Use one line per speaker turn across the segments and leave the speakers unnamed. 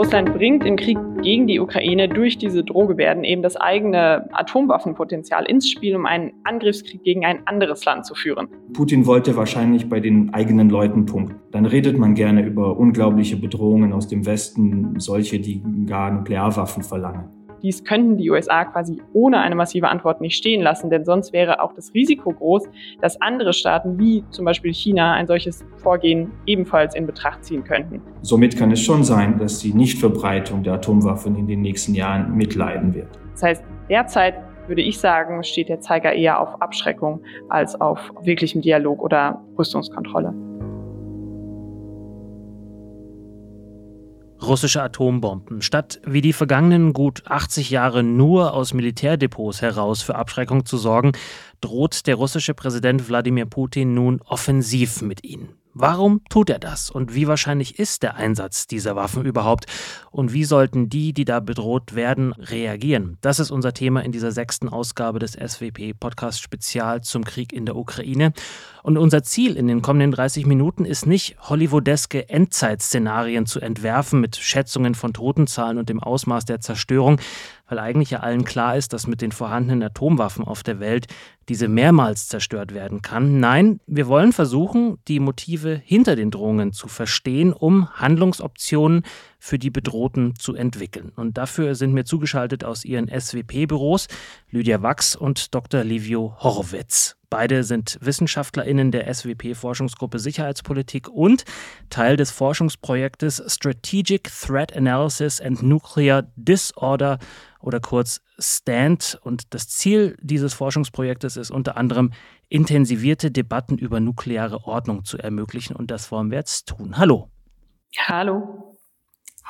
Russland bringt im Krieg gegen die Ukraine durch diese Drohgebärden eben das eigene Atomwaffenpotenzial ins Spiel, um einen Angriffskrieg gegen ein anderes Land zu führen.
Putin wollte wahrscheinlich bei den eigenen Leuten punkten. Dann redet man gerne über unglaubliche Bedrohungen aus dem Westen, solche, die gar Nuklearwaffen verlangen.
Dies könnten die USA quasi ohne eine massive Antwort nicht stehen lassen, denn sonst wäre auch das Risiko groß, dass andere Staaten wie zum Beispiel China ein solches Vorgehen ebenfalls in Betracht ziehen könnten.
Somit kann es schon sein, dass die Nichtverbreitung der Atomwaffen in den nächsten Jahren mitleiden wird.
Das heißt, derzeit würde ich sagen, steht der Zeiger eher auf Abschreckung als auf wirklichem Dialog oder Rüstungskontrolle.
Russische Atombomben. Statt wie die vergangenen gut 80 Jahre nur aus Militärdepots heraus für Abschreckung zu sorgen, droht der russische Präsident Wladimir Putin nun offensiv mit ihnen. Warum tut er das? Und wie wahrscheinlich ist der Einsatz dieser Waffen überhaupt? Und wie sollten die, die da bedroht werden, reagieren? Das ist unser Thema in dieser sechsten Ausgabe des SWP Podcast Spezial zum Krieg in der Ukraine. Und unser Ziel in den kommenden 30 Minuten ist nicht, hollywoodeske Endzeitszenarien zu entwerfen mit Schätzungen von Totenzahlen und dem Ausmaß der Zerstörung, weil eigentlich ja allen klar ist, dass mit den vorhandenen Atomwaffen auf der Welt diese mehrmals zerstört werden kann. Nein, wir wollen versuchen, die Motive hinter den Drohungen zu verstehen, um Handlungsoptionen für die Bedrohten zu entwickeln. Und dafür sind mir zugeschaltet aus ihren SWP-Büros Lydia Wachs und Dr. Livio Horowitz. Beide sind WissenschaftlerInnen der SWP-Forschungsgruppe Sicherheitspolitik und Teil des Forschungsprojektes Strategic Threat Analysis and Nuclear Disorder oder kurz STAND. Und das Ziel dieses Forschungsprojektes ist unter anderem, intensivierte Debatten über nukleare Ordnung zu ermöglichen. Und das wollen wir jetzt tun. Hallo.
Hallo.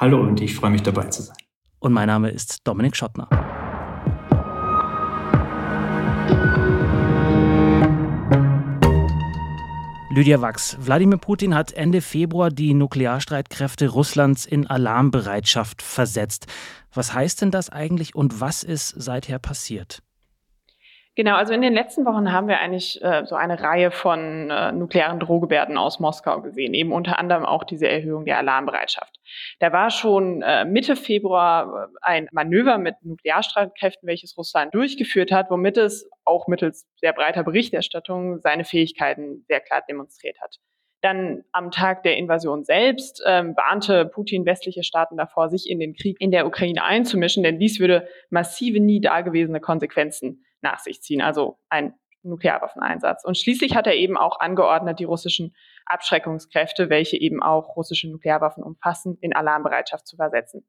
Hallo und ich freue mich dabei zu sein.
Und mein Name ist Dominik Schottner. Lydia Wachs. Wladimir Putin hat Ende Februar die Nuklearstreitkräfte Russlands in Alarmbereitschaft versetzt. Was heißt denn das eigentlich und was ist seither passiert?
Genau, also in den letzten Wochen haben wir eigentlich äh, so eine Reihe von äh, nuklearen Drohgebärden aus Moskau gesehen, eben unter anderem auch diese Erhöhung der Alarmbereitschaft. Da war schon äh, Mitte Februar äh, ein Manöver mit Nuklearstreitkräften, welches Russland durchgeführt hat, womit es auch mittels sehr breiter Berichterstattung seine Fähigkeiten sehr klar demonstriert hat. Dann am Tag der Invasion selbst ähm, warnte Putin westliche Staaten davor, sich in den Krieg in der Ukraine einzumischen, denn dies würde massive, nie dagewesene Konsequenzen nach sich ziehen, also ein Nuklearwaffeneinsatz. Und schließlich hat er eben auch angeordnet, die russischen Abschreckungskräfte, welche eben auch russische Nuklearwaffen umfassen, in Alarmbereitschaft zu versetzen.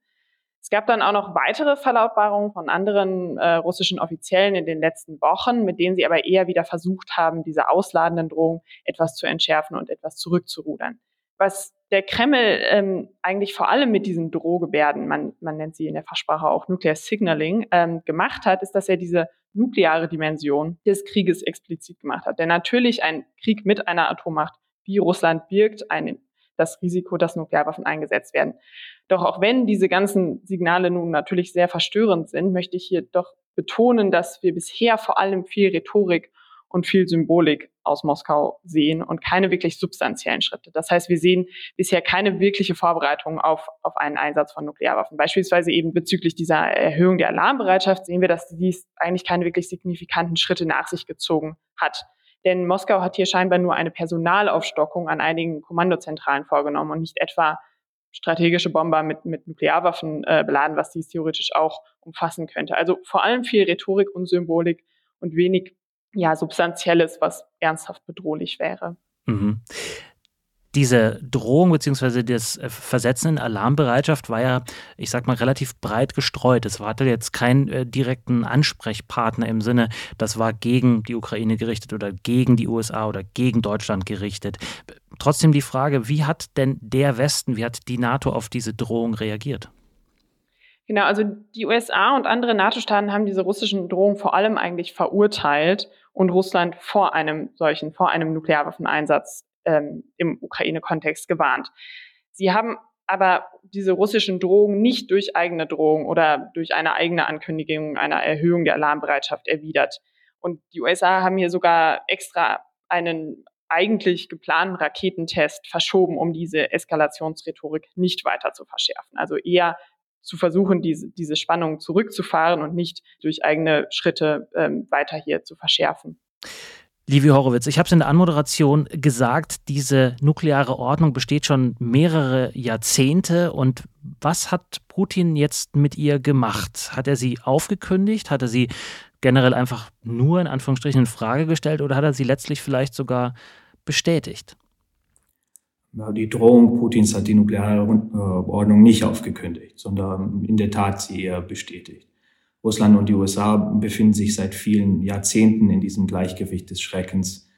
Es gab dann auch noch weitere Verlautbarungen von anderen äh, russischen Offiziellen in den letzten Wochen, mit denen sie aber eher wieder versucht haben, diese ausladenden Drohungen etwas zu entschärfen und etwas zurückzurudern. Was der Kreml ähm, eigentlich vor allem mit diesen Drohgebärden, man, man nennt sie in der Fachsprache auch Nuclear Signaling, ähm, gemacht hat, ist, dass er diese nukleare Dimension des Krieges explizit gemacht hat. Denn natürlich ein Krieg mit einer Atommacht wie Russland birgt ein, das Risiko, dass Nuklearwaffen eingesetzt werden. Doch auch wenn diese ganzen Signale nun natürlich sehr verstörend sind, möchte ich hier doch betonen, dass wir bisher vor allem viel Rhetorik und viel Symbolik aus Moskau sehen und keine wirklich substanziellen Schritte. Das heißt, wir sehen bisher keine wirkliche Vorbereitung auf, auf einen Einsatz von Nuklearwaffen. Beispielsweise eben bezüglich dieser Erhöhung der Alarmbereitschaft sehen wir, dass dies eigentlich keine wirklich signifikanten Schritte nach sich gezogen hat. Denn Moskau hat hier scheinbar nur eine Personalaufstockung an einigen Kommandozentralen vorgenommen und nicht etwa strategische Bomber mit, mit Nuklearwaffen äh, beladen, was dies theoretisch auch umfassen könnte. Also vor allem viel Rhetorik und Symbolik und wenig ja, Substanzielles, was ernsthaft bedrohlich wäre.
Mhm. Diese Drohung bzw. das äh, Versetzen in Alarmbereitschaft war ja, ich sag mal, relativ breit gestreut. Es hatte jetzt keinen äh, direkten Ansprechpartner im Sinne, das war gegen die Ukraine gerichtet oder gegen die USA oder gegen Deutschland gerichtet. Trotzdem die Frage, wie hat denn der Westen, wie hat die NATO auf diese Drohung reagiert?
Genau, also die USA und andere NATO-Staaten haben diese russischen Drohungen vor allem eigentlich verurteilt und Russland vor einem solchen, vor einem Nuklearwaffeneinsatz ähm, im Ukraine-Kontext gewarnt. Sie haben aber diese russischen Drohungen nicht durch eigene Drohungen oder durch eine eigene Ankündigung einer Erhöhung der Alarmbereitschaft erwidert. Und die USA haben hier sogar extra einen eigentlich geplanten Raketentest verschoben, um diese Eskalationsrhetorik nicht weiter zu verschärfen. Also eher zu versuchen, diese, diese Spannung zurückzufahren und nicht durch eigene Schritte ähm, weiter hier zu verschärfen.
Livi Horowitz, ich habe es in der Anmoderation gesagt, diese nukleare Ordnung besteht schon mehrere Jahrzehnte. Und was hat Putin jetzt mit ihr gemacht? Hat er sie aufgekündigt? Hat er sie generell einfach nur in Anführungsstrichen in Frage gestellt oder hat er sie letztlich vielleicht sogar bestätigt?
Die Drohung Putins hat die nukleare Ordnung nicht aufgekündigt, sondern in der Tat sie eher bestätigt. Russland und die USA befinden sich seit vielen Jahrzehnten in diesem Gleichgewicht des Schreckens.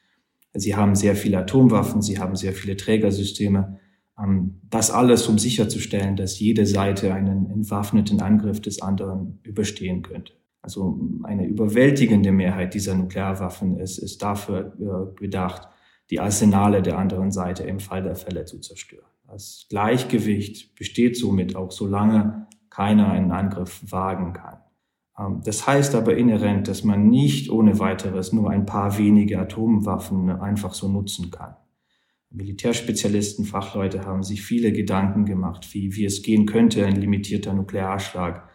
Sie haben sehr viele Atomwaffen, sie haben sehr viele Trägersysteme. Ähm, das alles, um sicherzustellen, dass jede Seite einen entwaffneten Angriff des anderen überstehen könnte. Also eine überwältigende Mehrheit dieser Nuklearwaffen ist, ist dafür äh, gedacht, die Arsenale der anderen Seite im Fall der Fälle zu zerstören. Das Gleichgewicht besteht somit auch, solange keiner einen Angriff wagen kann. Ähm, das heißt aber inhärent, dass man nicht ohne weiteres nur ein paar wenige Atomwaffen einfach so nutzen kann. Militärspezialisten, Fachleute haben sich viele Gedanken gemacht, wie, wie es gehen könnte, ein limitierter Nuklearschlag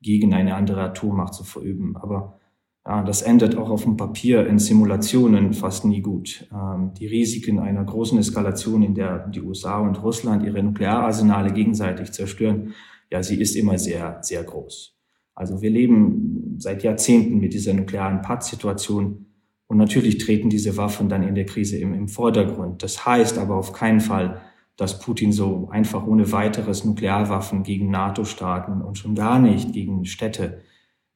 gegen eine andere Atommacht zu verüben. Aber das endet auch auf dem Papier in Simulationen fast nie gut. Ähm, die Risiken einer großen Eskalation, in der die USA und Russland ihre Nukleararsenale gegenseitig zerstören, ja, sie ist immer sehr, sehr groß. Also wir leben seit Jahrzehnten mit dieser nuklearen Pattsituation und natürlich treten diese Waffen dann in der Krise im, im Vordergrund. Das heißt aber auf keinen Fall, dass Putin so einfach ohne weiteres Nuklearwaffen gegen NATO-Staaten und schon gar nicht gegen Städte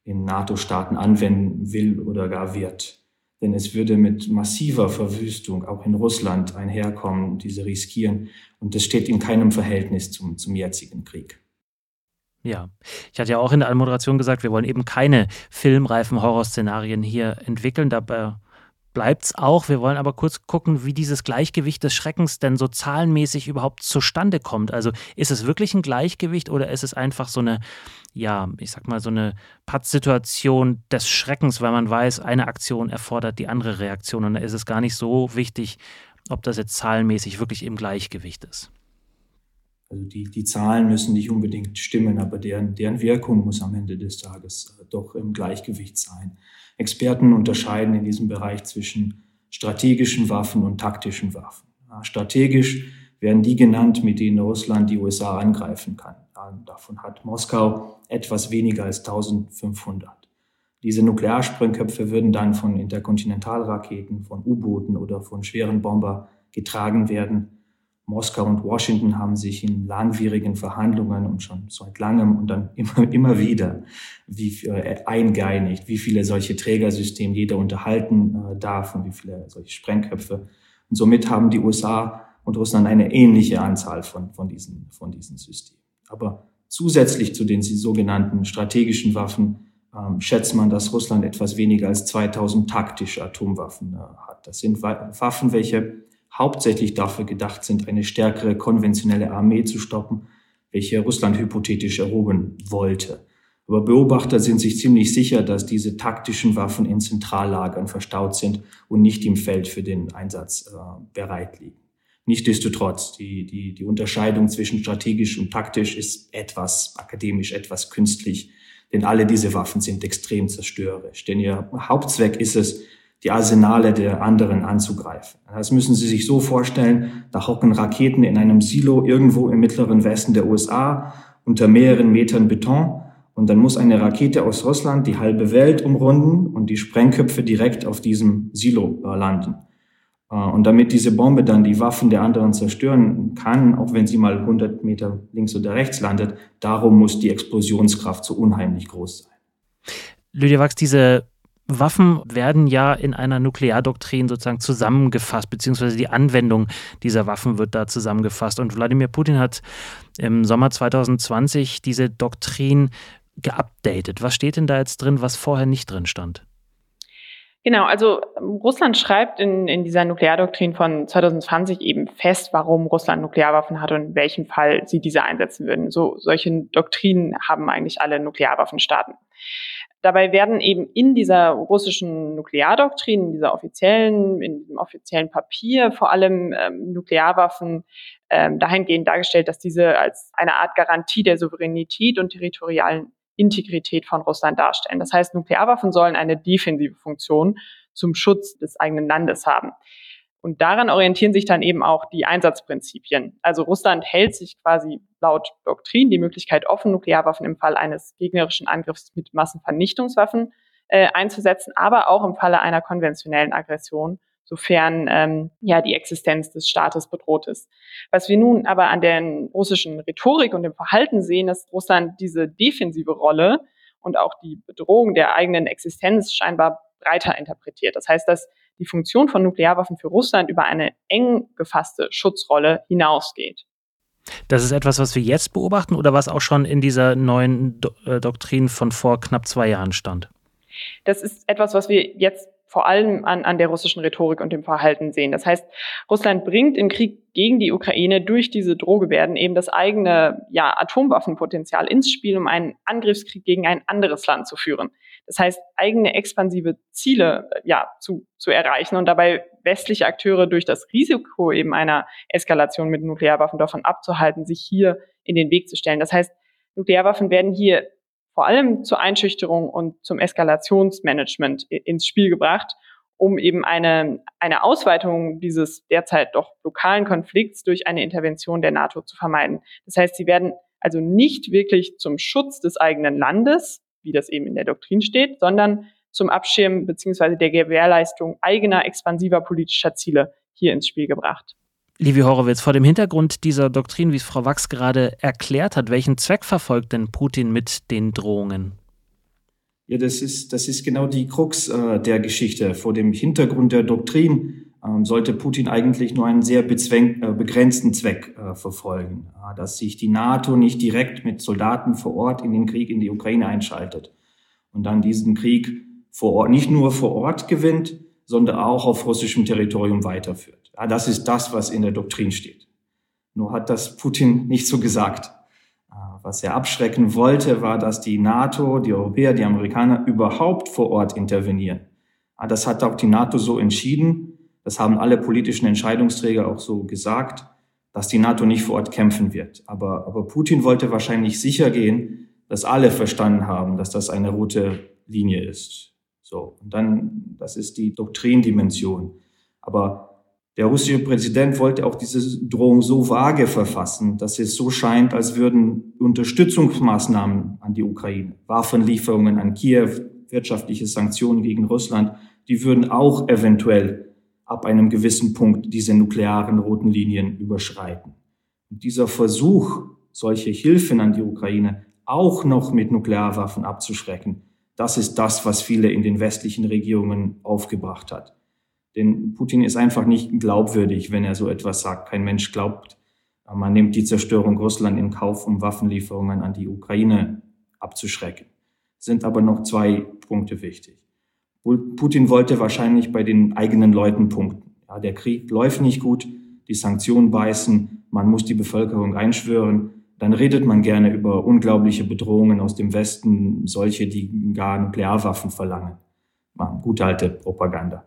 in NATO-Staaten anwenden will oder gar wird. Denn es würde mit massiver Verwüstung auch in Russland einherkommen, diese riskieren. Und das steht in keinem Verhältnis zum, zum jetzigen Krieg.
Ja, ich hatte ja auch in der Anmoderation gesagt, wir wollen eben keine filmreifen Horrorszenarien hier entwickeln. Dabei bleibt es auch. Wir wollen aber kurz gucken, wie dieses Gleichgewicht des Schreckens denn so zahlenmäßig überhaupt zustande kommt. Also ist es wirklich ein Gleichgewicht oder ist es einfach so eine, ja, ich sag mal, so eine Pattsituation des Schreckens, weil man weiß, eine Aktion erfordert die andere Reaktion und da ist es gar nicht so wichtig, ob das jetzt zahlenmäßig wirklich im Gleichgewicht ist.
Also die, die Zahlen müssen nicht unbedingt stimmen, aber deren, deren Wirkung muss am Ende des Tages äh, doch im Gleichgewicht sein. Experten unterscheiden in diesem Bereich zwischen strategischen Waffen und taktischen Waffen. Strategisch werden die genannt, mit denen Russland die USA angreifen kann. Davon hat Moskau etwas weniger als 1500. Diese Nuklearsprengköpfe würden dann von Interkontinentalraketen, von U-Booten oder von schweren Bomber getragen werden Moskau und Washington haben sich in langwierigen Verhandlungen und schon seit langem und dann immer, immer wieder wie, äh, eingeeinigt, wie viele solche Trägersysteme jeder unterhalten äh, darf und wie viele solche Sprengköpfe. Und somit haben die USA und Russland eine ähnliche Anzahl von, von, diesen, von diesen Systemen. Aber zusätzlich zu den sogenannten strategischen Waffen ähm, schätzt man, dass Russland etwas weniger als 2000 taktische Atomwaffen äh, hat. Das sind Waffen, welche hauptsächlich dafür gedacht sind, eine stärkere konventionelle Armee zu stoppen, welche Russland hypothetisch erhoben wollte. Aber Beobachter sind sich ziemlich sicher, dass diese taktischen Waffen in Zentrallagern verstaut sind und nicht im Feld für den Einsatz äh, bereit liegen. Nichtsdestotrotz, die, die, die Unterscheidung zwischen strategisch und taktisch ist etwas akademisch, etwas künstlich, denn alle diese Waffen sind extrem zerstörerisch. Denn ihr Hauptzweck ist es, die Arsenale der anderen anzugreifen. Das müssen Sie sich so vorstellen, da hocken Raketen in einem Silo irgendwo im mittleren Westen der USA unter mehreren Metern Beton und dann muss eine Rakete aus Russland die halbe Welt umrunden und die Sprengköpfe direkt auf diesem Silo äh, landen. Äh, und damit diese Bombe dann die Waffen der anderen zerstören kann, auch wenn sie mal 100 Meter links oder rechts landet, darum muss die Explosionskraft so unheimlich groß sein.
Lydia Wachs, diese Waffen werden ja in einer Nukleardoktrin sozusagen zusammengefasst, beziehungsweise die Anwendung dieser Waffen wird da zusammengefasst. Und Wladimir Putin hat im Sommer 2020 diese Doktrin geupdatet. Was steht denn da jetzt drin, was vorher nicht drin stand?
Genau, also ähm, Russland schreibt in, in dieser Nukleardoktrin von 2020 eben fest, warum Russland Nuklearwaffen hat und in welchem Fall sie diese einsetzen würden. So solche Doktrinen haben eigentlich alle Nuklearwaffenstaaten. Dabei werden eben in dieser russischen Nukleardoktrin, in dieser offiziellen, in diesem offiziellen Papier vor allem ähm, Nuklearwaffen ähm, dahingehend dargestellt, dass diese als eine Art Garantie der Souveränität und territorialen Integrität von Russland darstellen. Das heißt, Nuklearwaffen sollen eine defensive Funktion zum Schutz des eigenen Landes haben. Und daran orientieren sich dann eben auch die Einsatzprinzipien. Also Russland hält sich quasi laut Doktrin die Möglichkeit offen, Nuklearwaffen im Fall eines gegnerischen Angriffs mit Massenvernichtungswaffen äh, einzusetzen, aber auch im Falle einer konventionellen Aggression, sofern ähm, ja die Existenz des Staates bedroht ist. Was wir nun aber an der russischen Rhetorik und dem Verhalten sehen, ist Russland diese defensive Rolle und auch die Bedrohung der eigenen Existenz scheinbar breiter interpretiert. Das heißt, dass die Funktion von Nuklearwaffen für Russland über eine eng gefasste Schutzrolle hinausgeht.
Das ist etwas, was wir jetzt beobachten oder was auch schon in dieser neuen Do äh, Doktrin von vor knapp zwei Jahren stand?
Das ist etwas, was wir jetzt vor allem an, an der russischen Rhetorik und dem Verhalten sehen. Das heißt, Russland bringt im Krieg gegen die Ukraine durch diese Drohgebärden eben das eigene ja, Atomwaffenpotenzial ins Spiel, um einen Angriffskrieg gegen ein anderes Land zu führen. Das heißt, eigene expansive Ziele ja, zu, zu erreichen und dabei westliche Akteure durch das Risiko eben einer Eskalation mit Nuklearwaffen davon abzuhalten, sich hier in den Weg zu stellen. Das heißt, Nuklearwaffen werden hier vor allem zur Einschüchterung und zum Eskalationsmanagement ins Spiel gebracht, um eben eine, eine Ausweitung dieses derzeit doch lokalen Konflikts durch eine Intervention der NATO zu vermeiden. Das heißt, sie werden also nicht wirklich zum Schutz des eigenen Landes, wie das eben in der Doktrin steht, sondern zum Abschirmen bzw. der Gewährleistung eigener expansiver politischer Ziele hier ins Spiel gebracht.
Livi Horowitz, vor dem Hintergrund dieser Doktrin, wie es Frau Wachs gerade erklärt hat, welchen Zweck verfolgt denn Putin mit den Drohungen?
Ja, das ist, das ist genau die Krux äh, der Geschichte. Vor dem Hintergrund der Doktrin ähm, sollte Putin eigentlich nur einen sehr bezwäng, äh, begrenzten Zweck äh, verfolgen, äh, dass sich die NATO nicht direkt mit Soldaten vor Ort in den Krieg in die Ukraine einschaltet und dann diesen Krieg vor Ort, nicht nur vor Ort gewinnt, sondern auch auf russischem Territorium weiterführt. Ja, das ist das, was in der Doktrin steht. Nur hat das Putin nicht so gesagt. Äh, was er abschrecken wollte, war, dass die NATO, die Europäer, die Amerikaner überhaupt vor Ort intervenieren. Das hat auch die NATO so entschieden. Das haben alle politischen Entscheidungsträger auch so gesagt, dass die NATO nicht vor Ort kämpfen wird. Aber, aber Putin wollte wahrscheinlich sicher gehen, dass alle verstanden haben, dass das eine rote Linie ist. So. Und dann, das ist die Doktrindimension. Aber der russische Präsident wollte auch diese Drohung so vage verfassen, dass es so scheint, als würden Unterstützungsmaßnahmen an die Ukraine, Waffenlieferungen an Kiew, wirtschaftliche Sanktionen gegen Russland, die würden auch eventuell ab einem gewissen Punkt diese nuklearen roten Linien überschreiten. Und dieser Versuch, solche Hilfen an die Ukraine auch noch mit Nuklearwaffen abzuschrecken, das ist das, was viele in den westlichen Regierungen aufgebracht hat. Denn Putin ist einfach nicht glaubwürdig, wenn er so etwas sagt. Kein Mensch glaubt, man nimmt die Zerstörung Russland in Kauf, um Waffenlieferungen an die Ukraine abzuschrecken. Sind aber noch zwei Punkte wichtig. Putin wollte wahrscheinlich bei den eigenen Leuten punkten. Ja, der Krieg läuft nicht gut, die Sanktionen beißen, man muss die Bevölkerung einschwören. Dann redet man gerne über unglaubliche Bedrohungen aus dem Westen, solche, die gar Nuklearwaffen verlangen. Gute alte Propaganda.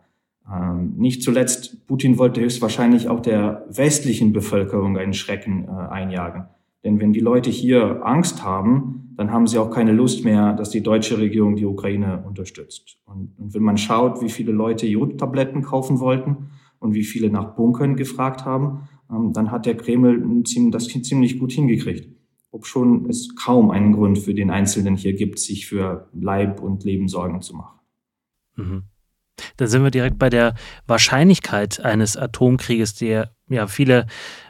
Ähm, nicht zuletzt, Putin wollte höchstwahrscheinlich auch der westlichen Bevölkerung einen Schrecken äh, einjagen. Denn wenn die Leute hier Angst haben, dann haben sie auch keine Lust mehr, dass die deutsche Regierung die Ukraine unterstützt. Und, und wenn man schaut, wie viele Leute Jodtabletten kaufen wollten und wie viele nach Bunkern gefragt haben, ähm, dann hat der Kreml das ziemlich gut hingekriegt. Ob schon es kaum einen Grund für den Einzelnen hier gibt, sich für Leib und Leben Sorgen zu machen.
Mhm. Dann sind wir direkt bei der Wahrscheinlichkeit eines Atomkrieges, der ja viele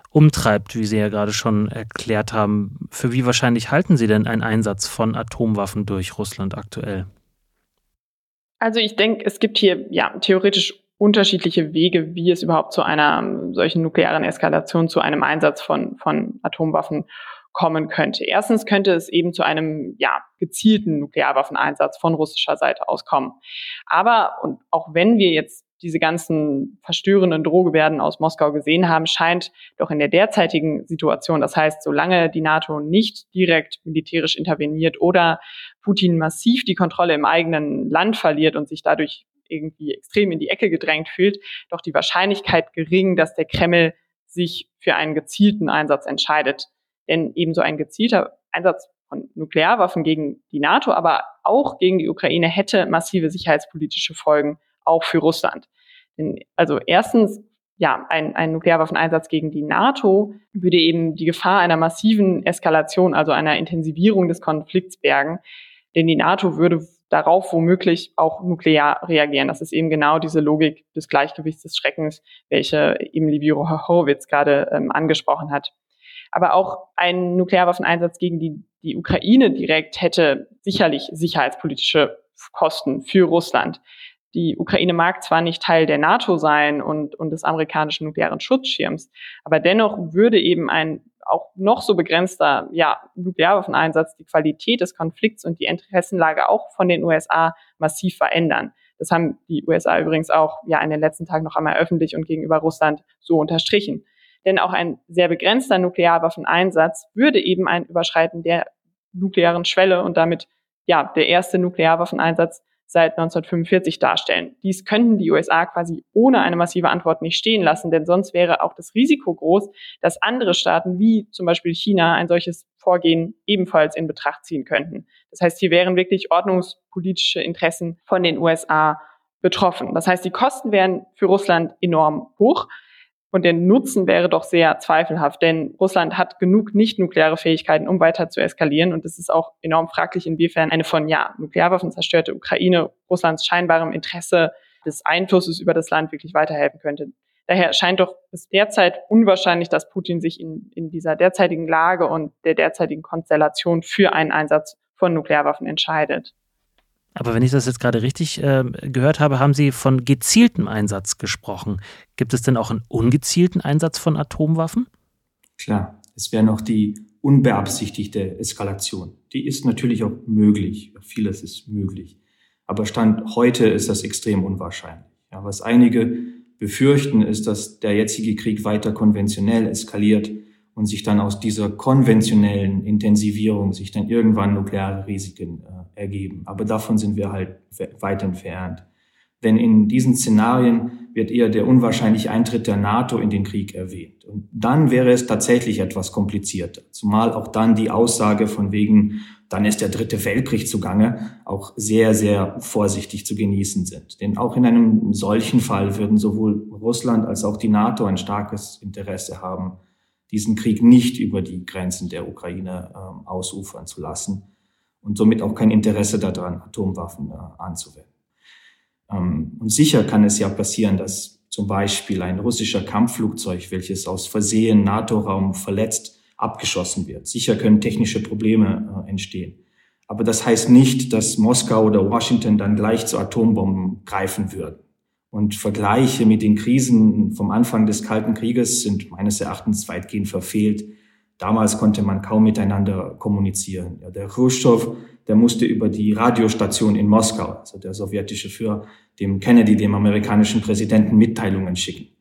umtreibt, wie Sie ja gerade schon erklärt haben. Für wie wahrscheinlich halten Sie denn einen Einsatz von Atomwaffen durch Russland aktuell?
Also ich denke, es gibt hier ja theoretisch unterschiedliche Wege, wie es überhaupt zu einer solchen nuklearen Eskalation, zu einem Einsatz von, von Atomwaffen kommen könnte. Erstens könnte es eben zu einem ja, gezielten Nuklearwaffeneinsatz von russischer Seite aus kommen. Aber und auch wenn wir jetzt diese ganzen verstörenden Drohgebärden aus Moskau gesehen haben, scheint doch in der derzeitigen Situation, das heißt, solange die NATO nicht direkt militärisch interveniert oder Putin massiv die Kontrolle im eigenen Land verliert und sich dadurch irgendwie extrem in die Ecke gedrängt fühlt, doch die Wahrscheinlichkeit gering, dass der Kreml sich für einen gezielten Einsatz entscheidet. Denn ebenso ein gezielter Einsatz von Nuklearwaffen gegen die NATO, aber auch gegen die Ukraine hätte massive sicherheitspolitische Folgen, auch für Russland. Denn, also erstens, ja, ein, ein Nuklearwaffeneinsatz gegen die NATO würde eben die Gefahr einer massiven Eskalation, also einer Intensivierung des Konflikts bergen. Denn die NATO würde darauf womöglich auch nuklear reagieren. Das ist eben genau diese Logik des Gleichgewichts des Schreckens, welche eben Livio Horowitz gerade ähm, angesprochen hat. Aber auch ein Nuklearwaffeneinsatz gegen die, die Ukraine direkt hätte sicherlich sicherheitspolitische Kosten für Russland. Die Ukraine mag zwar nicht Teil der NATO sein und, und des amerikanischen nuklearen Schutzschirms, aber dennoch würde eben ein auch noch so begrenzter ja, Nuklearwaffeneinsatz die Qualität des Konflikts und die Interessenlage auch von den USA massiv verändern. Das haben die USA übrigens auch ja in den letzten Tagen noch einmal öffentlich und gegenüber Russland so unterstrichen. Denn auch ein sehr begrenzter Nuklearwaffeneinsatz würde eben ein Überschreiten der nuklearen Schwelle und damit ja der erste Nuklearwaffeneinsatz seit 1945 darstellen. Dies könnten die USA quasi ohne eine massive Antwort nicht stehen lassen, denn sonst wäre auch das Risiko groß, dass andere Staaten wie zum Beispiel China ein solches Vorgehen ebenfalls in Betracht ziehen könnten. Das heißt, hier wären wirklich ordnungspolitische Interessen von den USA betroffen. Das heißt, die Kosten wären für Russland enorm hoch. Und der Nutzen wäre doch sehr zweifelhaft, denn Russland hat genug nicht-nukleare Fähigkeiten, um weiter zu eskalieren. Und es ist auch enorm fraglich, inwiefern eine von ja, Nuklearwaffen zerstörte Ukraine Russlands scheinbarem Interesse des Einflusses über das Land wirklich weiterhelfen könnte. Daher scheint doch es derzeit unwahrscheinlich, dass Putin sich in, in dieser derzeitigen Lage und der derzeitigen Konstellation für einen Einsatz von Nuklearwaffen entscheidet.
Aber wenn ich das jetzt gerade richtig äh, gehört habe, haben Sie von gezieltem Einsatz gesprochen. Gibt es denn auch einen ungezielten Einsatz von Atomwaffen?
Klar, es wäre noch die unbeabsichtigte Eskalation. Die ist natürlich auch möglich. Vieles ist möglich. Aber Stand heute ist das extrem unwahrscheinlich. Ja, was einige befürchten, ist, dass der jetzige Krieg weiter konventionell eskaliert und sich dann aus dieser konventionellen Intensivierung sich dann irgendwann nukleare Risiken äh, ergeben. Aber davon sind wir halt weit entfernt. Denn in diesen Szenarien wird eher der unwahrscheinliche Eintritt der NATO in den Krieg erwähnt. Und dann wäre es tatsächlich etwas komplizierter. Zumal auch dann die Aussage von wegen, dann ist der dritte Weltkrieg zugange, auch sehr, sehr vorsichtig zu genießen sind. Denn auch in einem solchen Fall würden sowohl Russland als auch die NATO ein starkes Interesse haben, diesen Krieg nicht über die Grenzen der Ukraine äh, ausufern zu lassen und somit auch kein Interesse daran, Atomwaffen äh, anzuwenden. Ähm, und sicher kann es ja passieren, dass zum Beispiel ein russischer Kampfflugzeug, welches aus Versehen NATO-Raum verletzt, abgeschossen wird. Sicher können technische Probleme äh, entstehen. Aber das heißt nicht, dass Moskau oder Washington dann gleich zu Atombomben greifen würden. Und Vergleiche mit den Krisen vom Anfang des Kalten Krieges sind meines Erachtens weitgehend verfehlt. Damals konnte man kaum miteinander kommunizieren. Ja, der Khrushchev, der musste über die Radiostation in Moskau, also der sowjetische Führer, dem Kennedy, dem amerikanischen Präsidenten, Mitteilungen schicken.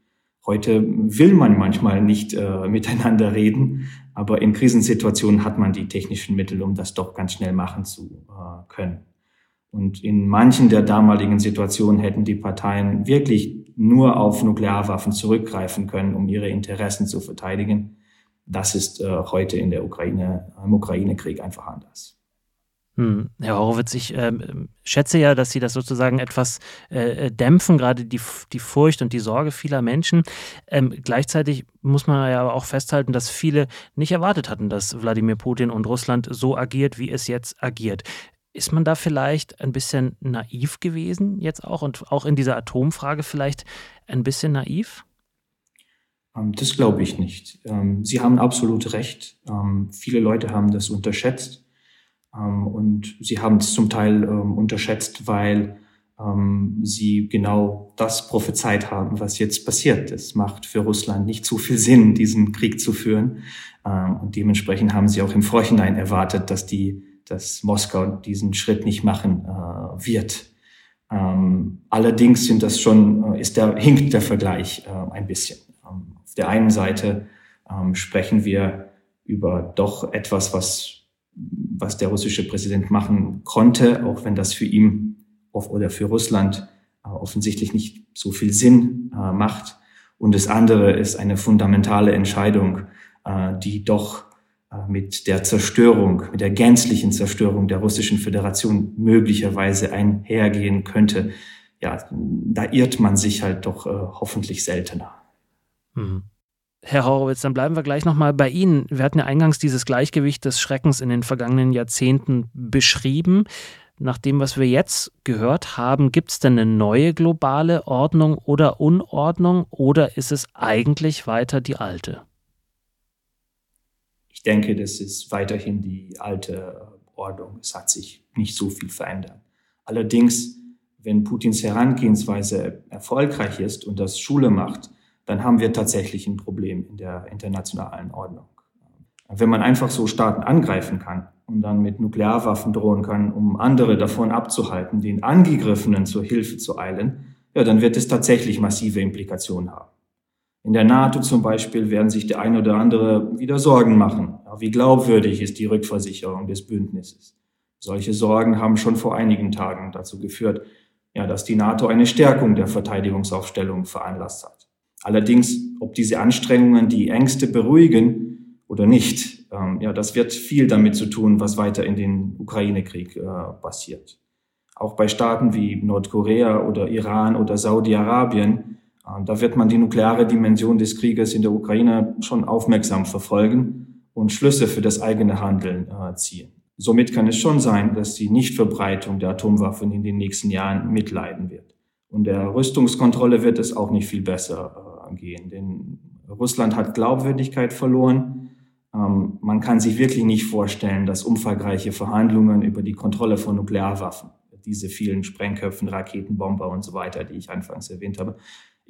Heute will man manchmal nicht äh, miteinander reden, aber in Krisensituationen hat man die technischen Mittel, um das doch ganz schnell machen zu äh, können. Und in manchen der damaligen Situationen hätten die Parteien wirklich nur auf Nuklearwaffen zurückgreifen können, um ihre Interessen zu verteidigen. Das ist äh, heute in der Ukraine, im Ukraine-Krieg einfach anders.
Hm. Herr Horowitz, ich äh, schätze ja, dass Sie das sozusagen etwas äh, dämpfen, gerade die, die Furcht und die Sorge vieler Menschen. Ähm, gleichzeitig muss man ja aber auch festhalten, dass viele nicht erwartet hatten, dass Wladimir Putin und Russland so agiert, wie es jetzt agiert. Ist man da vielleicht ein bisschen naiv gewesen jetzt auch und auch in dieser Atomfrage vielleicht ein bisschen naiv?
Ähm, das glaube ich nicht. Ähm, Sie haben absolut recht. Ähm, viele Leute haben das unterschätzt. Und sie haben es zum Teil unterschätzt, weil sie genau das prophezeit haben, was jetzt passiert. Es macht für Russland nicht so viel Sinn, diesen Krieg zu führen. Und dementsprechend haben sie auch im Vorhinein erwartet, dass die dass Moskau diesen Schritt nicht machen äh, wird. Ähm, allerdings sind das schon, äh, ist der, hinkt der Vergleich äh, ein bisschen. Ähm, auf der einen Seite ähm, sprechen wir über doch etwas, was, was der russische Präsident machen konnte, auch wenn das für ihn oder für Russland äh, offensichtlich nicht so viel Sinn äh, macht. Und das andere ist eine fundamentale Entscheidung, äh, die doch mit der Zerstörung, mit der gänzlichen Zerstörung der russischen Föderation möglicherweise einhergehen könnte. Ja, da irrt man sich halt doch äh, hoffentlich seltener.
Mhm. Herr Horowitz, dann bleiben wir gleich nochmal bei Ihnen. Wir hatten ja eingangs dieses Gleichgewicht des Schreckens in den vergangenen Jahrzehnten beschrieben. Nach dem, was wir jetzt gehört haben, gibt es denn eine neue globale Ordnung oder Unordnung oder ist es eigentlich weiter die alte?
Ich denke, das ist weiterhin die alte Ordnung. Es hat sich nicht so viel verändert. Allerdings, wenn Putins Herangehensweise erfolgreich ist und das Schule macht, dann haben wir tatsächlich ein Problem in der internationalen Ordnung. Wenn man einfach so Staaten angreifen kann und dann mit Nuklearwaffen drohen kann, um andere davon abzuhalten, den Angegriffenen zur Hilfe zu eilen, ja, dann wird es tatsächlich massive Implikationen haben. In der NATO zum Beispiel werden sich der eine oder andere wieder Sorgen machen. Wie glaubwürdig ist die Rückversicherung des Bündnisses? Solche Sorgen haben schon vor einigen Tagen dazu geführt, ja, dass die NATO eine Stärkung der Verteidigungsaufstellung veranlasst hat. Allerdings, ob diese Anstrengungen die Ängste beruhigen oder nicht, ähm, ja, das wird viel damit zu tun, was weiter in den Ukraine-Krieg äh, passiert. Auch bei Staaten wie Nordkorea oder Iran oder Saudi-Arabien, da wird man die nukleare Dimension des Krieges in der Ukraine schon aufmerksam verfolgen und Schlüsse für das eigene Handeln äh, ziehen. Somit kann es schon sein, dass die Nichtverbreitung der Atomwaffen in den nächsten Jahren mitleiden wird. Und der Rüstungskontrolle wird es auch nicht viel besser gehen. Denn Russland hat Glaubwürdigkeit verloren. Ähm, man kann sich wirklich nicht vorstellen, dass umfangreiche Verhandlungen über die Kontrolle von Nuklearwaffen, diese vielen Sprengköpfen, Raketenbomber und so weiter, die ich anfangs erwähnt habe,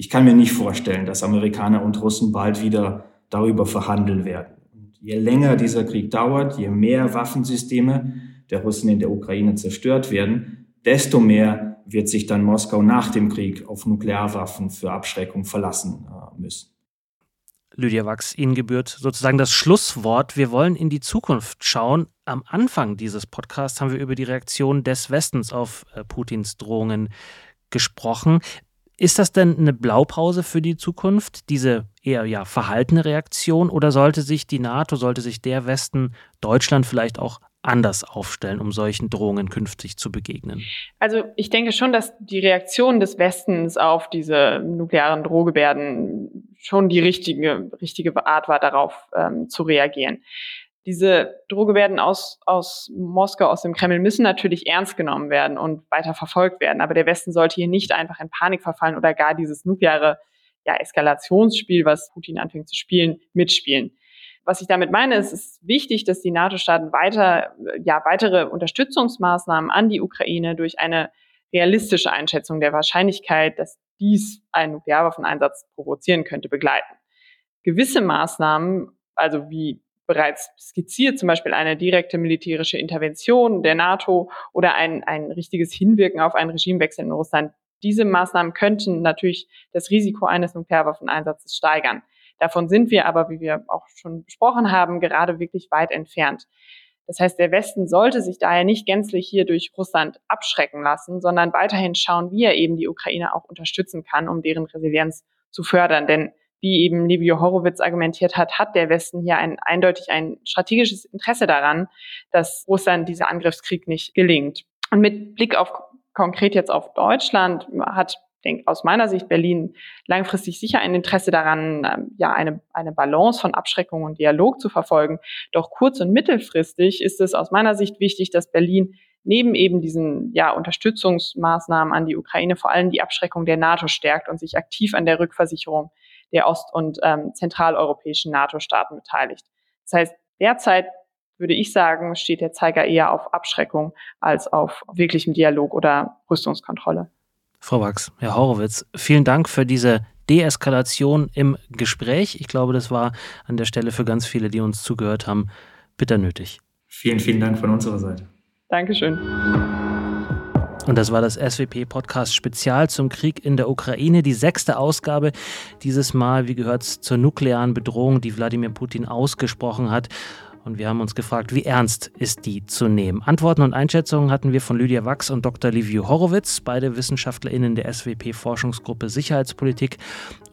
ich kann mir nicht vorstellen, dass Amerikaner und Russen bald wieder darüber verhandeln werden. Und je länger dieser Krieg dauert, je mehr Waffensysteme der Russen in der Ukraine zerstört werden, desto mehr wird sich dann Moskau nach dem Krieg auf Nuklearwaffen für Abschreckung verlassen äh, müssen.
Lydia Wachs, Ihnen gebührt sozusagen das Schlusswort. Wir wollen in die Zukunft schauen. Am Anfang dieses Podcasts haben wir über die Reaktion des Westens auf äh, Putins Drohungen gesprochen. Ist das denn eine Blaupause für die Zukunft, diese eher ja verhaltene Reaktion, oder sollte sich die NATO, sollte sich der Westen, Deutschland vielleicht auch anders aufstellen, um solchen Drohungen künftig zu begegnen?
Also ich denke schon, dass die Reaktion des Westens auf diese nuklearen Drohgebärden schon die richtige, richtige Art war, darauf ähm, zu reagieren. Diese Drohgebärden aus, aus Moskau, aus dem Kreml müssen natürlich ernst genommen werden und weiter verfolgt werden. Aber der Westen sollte hier nicht einfach in Panik verfallen oder gar dieses nukleare ja, Eskalationsspiel, was Putin anfängt zu spielen, mitspielen. Was ich damit meine, ist, es ist wichtig, dass die NATO-Staaten weiter, ja, weitere Unterstützungsmaßnahmen an die Ukraine durch eine realistische Einschätzung der Wahrscheinlichkeit, dass dies einen Nuklearwaffeneinsatz provozieren könnte, begleiten. Gewisse Maßnahmen, also wie bereits skizziert, zum Beispiel eine direkte militärische Intervention der NATO oder ein, ein richtiges Hinwirken auf einen Regimewechsel in Russland, diese Maßnahmen könnten natürlich das Risiko eines Nuklearwaffeneinsatzes steigern. Davon sind wir aber, wie wir auch schon besprochen haben, gerade wirklich weit entfernt. Das heißt, der Westen sollte sich daher nicht gänzlich hier durch Russland abschrecken lassen, sondern weiterhin schauen, wie er eben die Ukraine auch unterstützen kann, um deren Resilienz zu fördern. Denn wie eben Livio Horowitz argumentiert hat, hat der Westen hier ein, eindeutig ein strategisches Interesse daran, dass Russland dieser Angriffskrieg nicht gelingt. Und mit Blick auf konkret jetzt auf Deutschland hat denke aus meiner Sicht Berlin langfristig sicher ein Interesse daran, ähm, ja, eine, eine Balance von Abschreckung und Dialog zu verfolgen. Doch kurz- und mittelfristig ist es aus meiner Sicht wichtig, dass Berlin neben eben diesen ja, Unterstützungsmaßnahmen an die Ukraine vor allem die Abschreckung der NATO stärkt und sich aktiv an der Rückversicherung der ost- und ähm, zentraleuropäischen NATO-Staaten beteiligt. Das heißt, derzeit würde ich sagen, steht der Zeiger eher auf Abschreckung als auf wirklichem Dialog oder Rüstungskontrolle.
Frau Wachs, Herr Horowitz, vielen Dank für diese Deeskalation im Gespräch. Ich glaube, das war an der Stelle für ganz viele, die uns zugehört haben, bitter nötig.
Vielen, vielen Dank von unserer Seite.
Dankeschön.
Und das war das SWP-Podcast Spezial zum Krieg in der Ukraine, die sechste Ausgabe. Dieses Mal, wie gehört es zur nuklearen Bedrohung, die Wladimir Putin ausgesprochen hat. Und wir haben uns gefragt, wie ernst ist die zu nehmen? Antworten und Einschätzungen hatten wir von Lydia Wachs und Dr. Livio Horowitz, beide WissenschaftlerInnen der SWP-Forschungsgruppe Sicherheitspolitik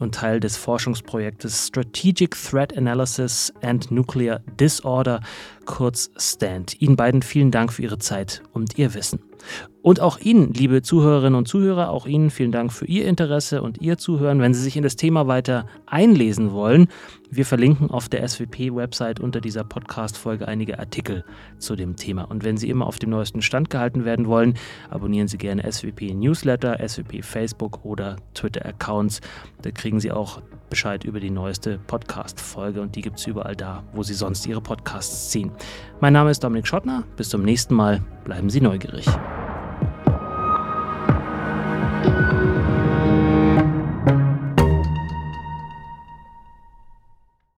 und Teil des Forschungsprojektes Strategic Threat Analysis and Nuclear Disorder, kurz STAND. Ihnen beiden vielen Dank für Ihre Zeit und Ihr Wissen. Und auch Ihnen, liebe Zuhörerinnen und Zuhörer, auch Ihnen vielen Dank für Ihr Interesse und Ihr Zuhören. Wenn Sie sich in das Thema weiter einlesen wollen, wir verlinken auf der SWP-Website unter dieser Podcast-Folge einige Artikel zu dem Thema. Und wenn Sie immer auf dem neuesten Stand gehalten werden wollen, abonnieren Sie gerne SWP-Newsletter, SWP-Facebook oder Twitter-Accounts. Da kriegen Sie auch Bescheid über die neueste Podcast-Folge und die gibt es überall da, wo Sie sonst Ihre Podcasts ziehen. Mein Name ist Dominik Schottner. Bis zum nächsten Mal. Bleiben Sie neugierig.